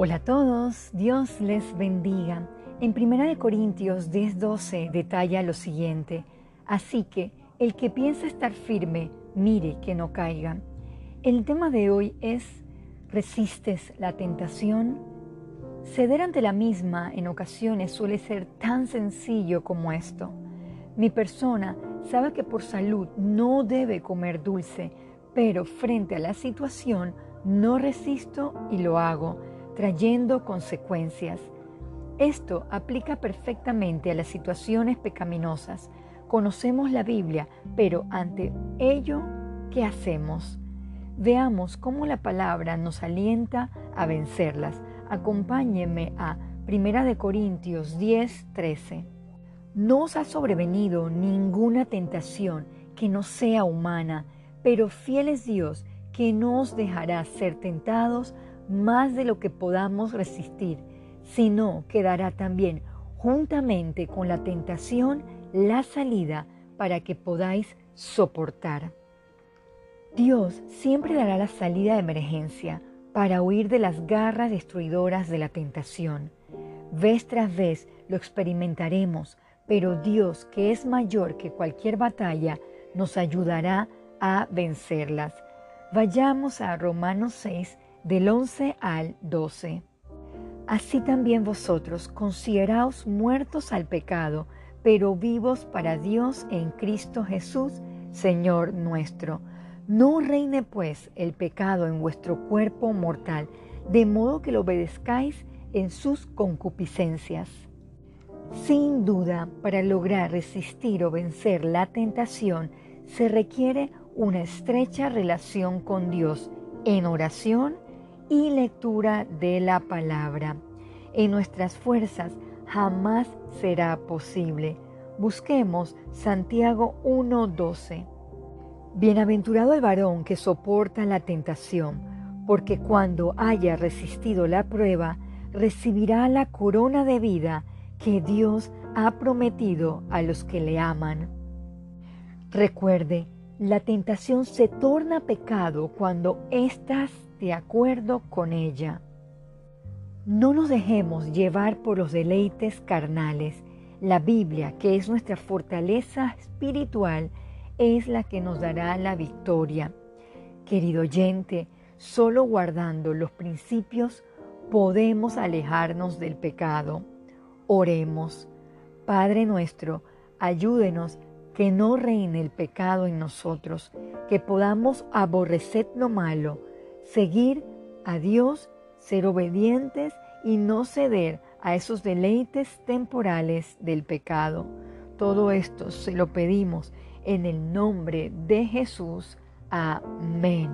Hola a todos, Dios les bendiga. En 1 Corintios 10:12 detalla lo siguiente, así que el que piensa estar firme, mire que no caiga. El tema de hoy es, ¿resistes la tentación? Ceder ante la misma en ocasiones suele ser tan sencillo como esto. Mi persona sabe que por salud no debe comer dulce, pero frente a la situación no resisto y lo hago, trayendo consecuencias. Esto aplica perfectamente a las situaciones pecaminosas. Conocemos la Biblia, pero ante ello, ¿qué hacemos? Veamos cómo la palabra nos alienta a vencerlas. Acompáñenme a 1 Corintios 10, 13. No os ha sobrevenido ninguna tentación que no sea humana, pero fiel es Dios que no os dejará ser tentados más de lo que podamos resistir, sino que dará también juntamente con la tentación la salida para que podáis soportar. Dios siempre dará la salida de emergencia para huir de las garras destruidoras de la tentación. Vez tras vez lo experimentaremos, pero Dios, que es mayor que cualquier batalla, nos ayudará a vencerlas. Vayamos a Romanos 6 del 11 al 12. Así también vosotros consideraos muertos al pecado, pero vivos para Dios en Cristo Jesús, Señor nuestro. No reine pues el pecado en vuestro cuerpo mortal, de modo que lo obedezcáis en sus concupiscencias. Sin duda, para lograr resistir o vencer la tentación, se requiere una estrecha relación con Dios en oración y lectura de la palabra. En nuestras fuerzas jamás será posible. Busquemos Santiago 1:12. Bienaventurado el varón que soporta la tentación, porque cuando haya resistido la prueba, recibirá la corona de vida que Dios ha prometido a los que le aman. Recuerde, la tentación se torna pecado cuando estás de acuerdo con ella. No nos dejemos llevar por los deleites carnales. La Biblia, que es nuestra fortaleza espiritual, es la que nos dará la victoria. Querido oyente, solo guardando los principios podemos alejarnos del pecado. Oremos. Padre nuestro, ayúdenos que no reine el pecado en nosotros, que podamos aborrecer lo malo, seguir a Dios, ser obedientes y no ceder a esos deleites temporales del pecado. Todo esto se lo pedimos en el nombre de Jesús. Amén.